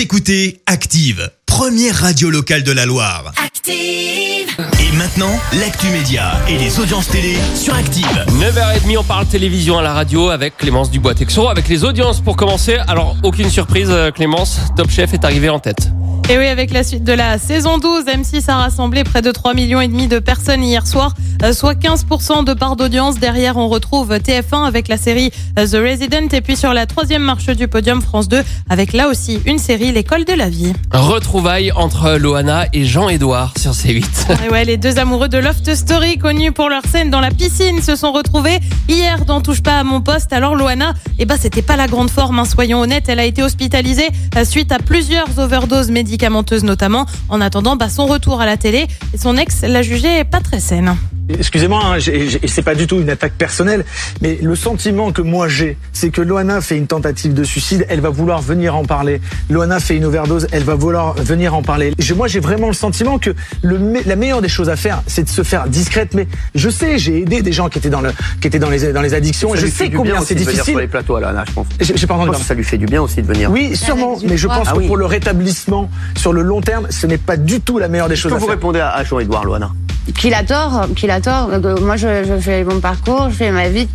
Vous écoutez Active, première radio locale de la Loire. Active. Et maintenant, l'actu média et les audiences télé sur Active. 9h30, on parle télévision à la radio avec Clémence Dubois-Texoro, avec les audiences pour commencer. Alors, aucune surprise, euh, Clémence, Top Chef est arrivé en tête. Et oui, avec la suite de la saison 12, M6 a rassemblé près de 3 millions et demi de personnes hier soir, soit 15% de part d'audience. Derrière, on retrouve TF1 avec la série euh, The Resident et puis sur la troisième marche du podium France 2 avec là aussi une série L'école de la vie. Retrouvailles entre Loana et Jean-Édouard sur C8. Et ouais, les deux amoureux de Loft Story, connus pour leur scène dans la piscine, se sont retrouvés hier dans Touche pas à mon poste. Alors Loana, eh ben c'était pas la grande forme, hein, soyons honnêtes. Elle a été hospitalisée euh, suite à plusieurs overdoses médicamenteuses notamment. En attendant, bah, son retour à la télé, et son ex l'a jugée pas très saine. Excusez-moi, hein, j'ai- j'ai- c'est pas du tout une attaque personnelle, mais le sentiment que moi j'ai, c'est que Loana fait une tentative de suicide, elle va vouloir venir en parler. Loana fait une overdose, elle va vouloir venir en parler. Je- moi, j'ai vraiment le sentiment que le, la meilleure des choses à faire, c'est de se faire discrète. Mais je sais, j'ai aidé des gens qui étaient dans le, qui étaient dans les, dans les addictions, et Ça je lui fait sais du combien bien c'est aussi de venir sur difficile. les plateaux, Alana, je pense. J'ai pas Je entendu. pense que ça lui fait du bien aussi de venir. Oui, sûrement, mais je pense Ah que pour le rétablissement sur le long terme, ce n'est pas du tout la meilleure des choses que à vous faire. répondez à, à Jean-Edouard Loana qu'il a tort, qu'il a tort. Moi, je, je fais mon parcours, je fais ma vie.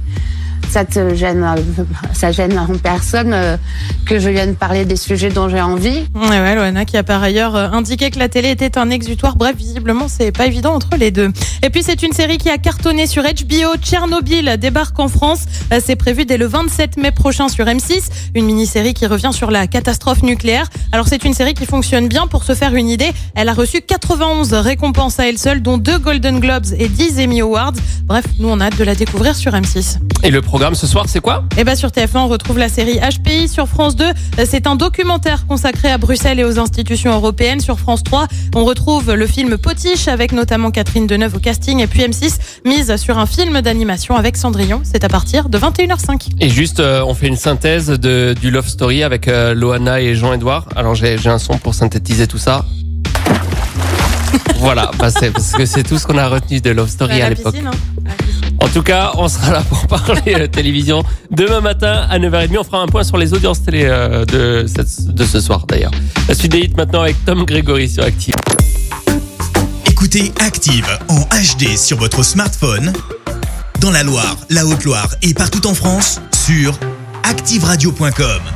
Ça te gêne, euh, ça gêne en personne euh, que je vienne parler des sujets dont j'ai envie. Ouais, ouais, Loana qui a par ailleurs euh, indiqué que la télé était un exutoire. Bref, visiblement, c'est pas évident entre les deux. Et puis, c'est une série qui a cartonné sur HBO. Tchernobyl débarque en France. Euh, C'est prévu dès le 27 mai prochain sur M6. Une mini-série qui revient sur la catastrophe nucléaire. Alors, c'est une série qui fonctionne bien. Pour se faire une idée, elle a reçu 91 récompenses à elle seule, dont deux Golden Globes et 10 Emmy Awards. Bref, nous, on a hâte de la découvrir sur M6. Et le programme ce soir, c'est quoi? Et bah sur TF1, on retrouve la série HPI sur France 2. C'est un documentaire consacré à Bruxelles et aux institutions européennes. Sur France 3, on retrouve le film Potiche avec notamment Catherine Deneuve au casting. Et puis M6 mise sur un film d'animation avec Cendrillon. C'est à partir de 21h05. Et juste, euh, on fait une synthèse de, du Love Story avec euh, Loana et Jean-Édouard. Alors, j'ai un son pour synthétiser tout ça. voilà, bah, parce que c'est tout ce qu'on a retenu de Love Story à la l'époque. hein. En tout cas, on sera là pour parler euh, télévision demain matin à 9h30. On fera un point sur les audiences télé euh, de, ce soir d'ailleurs. La suite des maintenant avec Tom Grégory sur Active. Écoutez Active en HD sur votre smartphone, dans la Loire, la Haute-Loire et partout en France, sur activeradio.com.